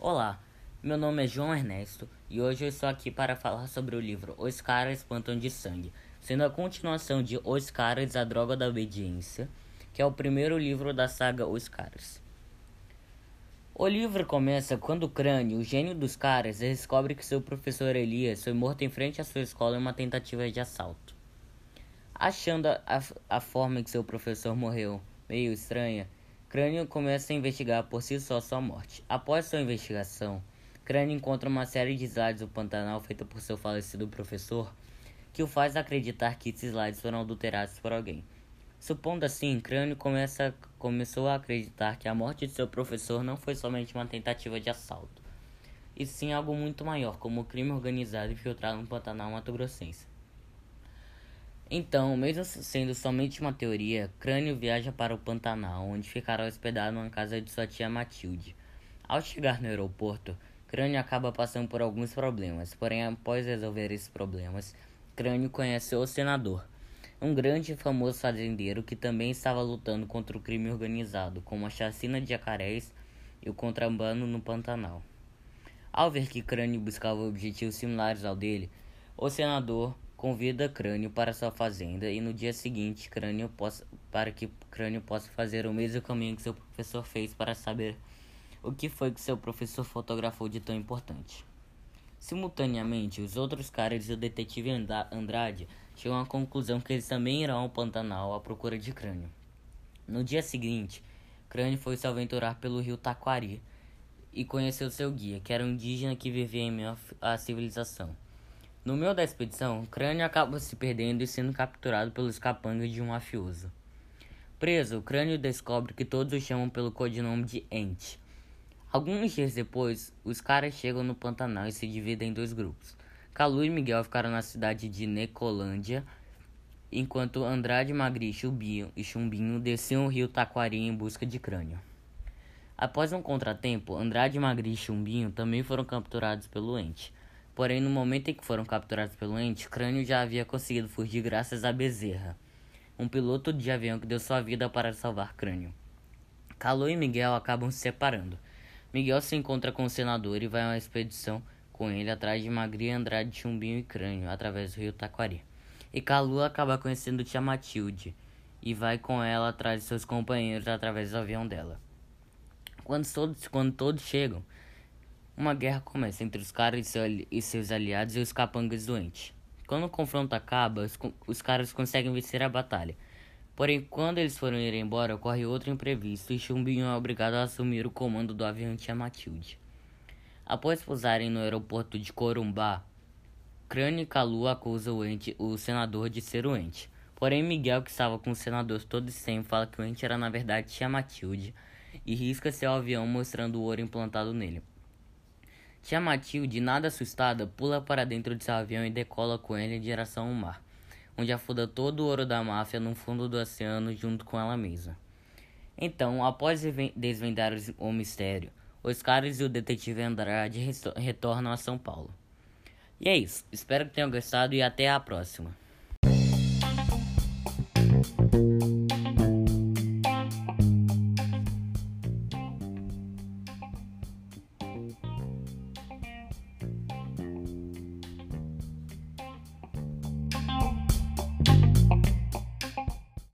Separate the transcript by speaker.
Speaker 1: Olá, meu nome é João Ernesto e hoje eu estou aqui para falar sobre o livro Os Caras Espantam de Sangue, sendo a continuação de Os Caras, a Droga da Obediência, que é o primeiro livro da saga Os Caras. O livro começa quando crânio, o gênio dos caras, descobre que seu professor Elias foi morto em frente à sua escola em uma tentativa de assalto. Achando a, a forma em que seu professor morreu meio estranha, Crânio começa a investigar por si só sua morte. Após sua investigação, Crânio encontra uma série de slides do Pantanal feita por seu falecido professor, que o faz acreditar que esses slides foram adulterados por alguém. Supondo assim, Crânio começa, começou a acreditar que a morte de seu professor não foi somente uma tentativa de assalto, e sim algo muito maior, como o crime organizado infiltrado no Pantanal Mato Grossense. Então, mesmo sendo somente uma teoria, Crânio viaja para o Pantanal, onde ficará hospedado numa casa de sua tia Matilde. Ao chegar no aeroporto, Crânio acaba passando por alguns problemas, porém, após resolver esses problemas, Crânio conhece o senador, um grande e famoso fazendeiro que também estava lutando contra o crime organizado, como a chacina de jacarés e o contrabando no Pantanal. Ao ver que Crânio buscava objetivos similares ao dele, o senador convida Crânio para sua fazenda e no dia seguinte Crânio possa, para que Crânio possa fazer o mesmo caminho que seu professor fez para saber o que foi que seu professor fotografou de tão importante. Simultaneamente, os outros caras e o detetive Andrade chegam à conclusão que eles também irão ao Pantanal à procura de Crânio. No dia seguinte, Crânio foi se aventurar pelo rio Taquari e conheceu seu guia, que era um indígena que vivia em meio à civilização. No meio da expedição, Crânio acaba se perdendo e sendo capturado pelos capangas de um mafioso. Preso, Crânio descobre que todos o chamam pelo codinome de Ent. Alguns dias depois, os caras chegam no Pantanal e se dividem em dois grupos. Calu e Miguel ficaram na cidade de Necolândia, enquanto Andrade, Magri Chumbinho e Chumbinho desciam o rio Taquari em busca de Crânio. Após um contratempo, Andrade, Magri e Chumbinho também foram capturados pelo Ente. Porém, no momento em que foram capturados pelo ente, Crânio já havia conseguido fugir graças a Bezerra, um piloto de avião que deu sua vida para salvar Crânio. Calou e Miguel acabam se separando. Miguel se encontra com o senador e vai a uma expedição com ele atrás de Magri, Andrade, Chumbinho e Crânio, através do rio Taquari. E Calu acaba conhecendo Tia Matilde e vai com ela atrás de seus companheiros através do avião dela. Quando todos, quando todos chegam, uma guerra começa entre os caras e seus aliados e os capangas doentes. Quando o confronto acaba, os, os caras conseguem vencer a batalha. Porém, quando eles foram ir embora, ocorre outro imprevisto e Chumbinho é obrigado a assumir o comando do avião Tia Matilde. Após pousarem no aeroporto de Corumbá, Crânio e Calu acusam o, ente, o senador de ser o ente. Porém, Miguel, que estava com o senador todo tempo, fala que o ente era na verdade Tia Matilde e risca seu avião mostrando o ouro implantado nele. Tia Matilde, nada assustada, pula para dentro de seu avião e decola com ele em direção ao mar, onde afunda todo o ouro da máfia no fundo do oceano junto com ela mesma. Então, após desvendar o mistério, os caras e o detetive Andrade retornam a São Paulo. E é isso. Espero que tenham gostado e até a próxima.